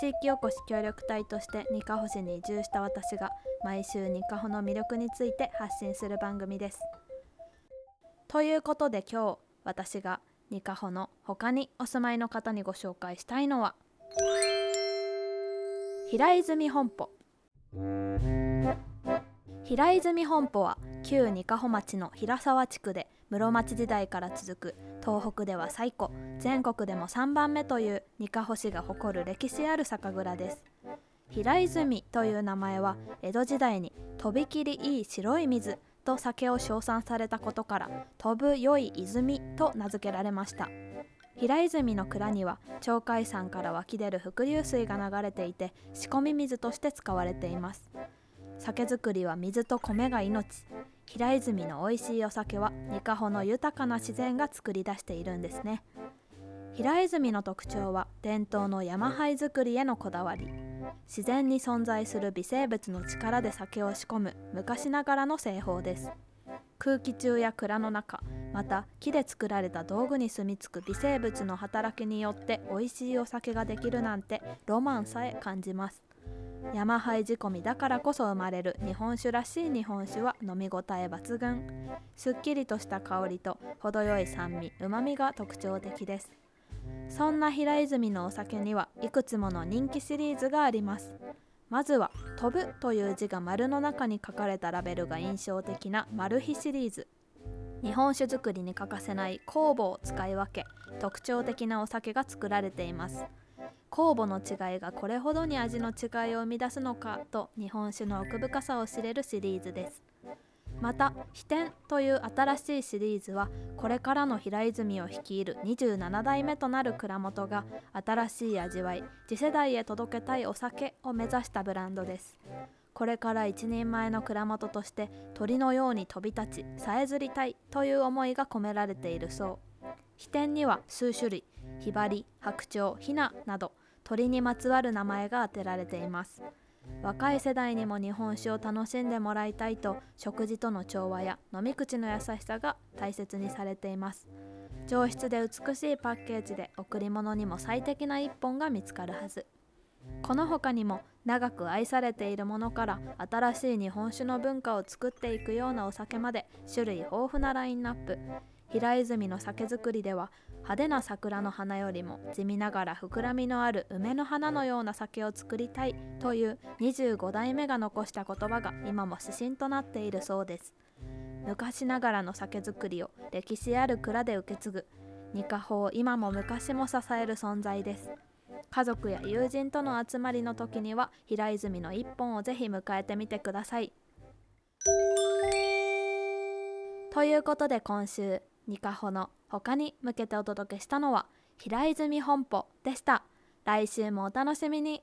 地域おこし協力隊としてにかほ市に移住した私が毎週にかほの魅力について発信する番組です。ということで今日私がにかほの他にお住まいの方にご紹介したいのは平泉本舗。平泉本舗は旧二カ穂町の平沢地区で室町時代から続く東北では最古全国でも3番目という二カ穂市が誇る歴史ある酒蔵です。平泉という名前は江戸時代にとびきりいい白い水と酒を称賛されたことから飛ぶ良い泉と名付けられました。平泉の蔵には鳥海山から湧き出る伏流水が流れていて仕込み水として使われています。酒造りは水と米が命。平泉の美味しいお酒はニカホの豊かな自然が作り出しているんですね。平泉の特徴は伝統の山灰作りへのこだわり。自然に存在する微生物の力で酒を仕込む昔ながらの製法です。空気中や蔵の中また木で作られた道具に住み着く微生物の働きによって美味しいお酒ができるなんてロマンさえ感じます。山灰仕込みだからこそ生まれる日本酒らしい日本酒は飲み応え抜群。すっきりとした香りと程よい酸味うまみが特徴的です。そんな平泉のお酒にはいくつもの人気シリーズがあります。まずは「飛ぶ」という字が丸の中に書かれたラベルが印象的なマル秘シリーズ。日本酒造りに欠かせない酵母を使い分け特徴的なお酒が作られています。酵母の違いがこれほどに味の違いを生み出すのかと日本酒の奥深さを知れるシリーズです。また「飛天」という新しいシリーズはこれからの平泉を率いる27代目となる蔵元が新しい味わい次世代へ届けたいお酒を目指したブランドです。これから一人前の蔵元として鳥のように飛び立ちさえずりたいという思いが込められているそう。飛天には数種類ひばり白鳥ひななど鳥にまつわる名前が当てられています。若い世代にも日本酒を楽しんでもらいたいと食事との調和や飲み口の優しさが大切にされています。上質で美しいパッケージで贈り物にも最適な一本が見つかるはず。この他にも長く愛されているものから新しい日本酒の文化を作っていくようなお酒まで種類豊富なラインナップ。平泉の酒造りでは派手な桜の花よりも地味ながら膨らみのある梅の花のような酒を作りたいという25代目が残した言葉が今も指針となっているそうです。昔ながらの酒造りを歴史ある蔵で受け継ぐ二カ法を今も昔も支える存在です。家族や友人との集まりの時には平泉の一本をぜひ迎えてみてください。ということで今週ニカホの他に向けてお届けしたのは平泉本舗でした。来週もお楽しみに。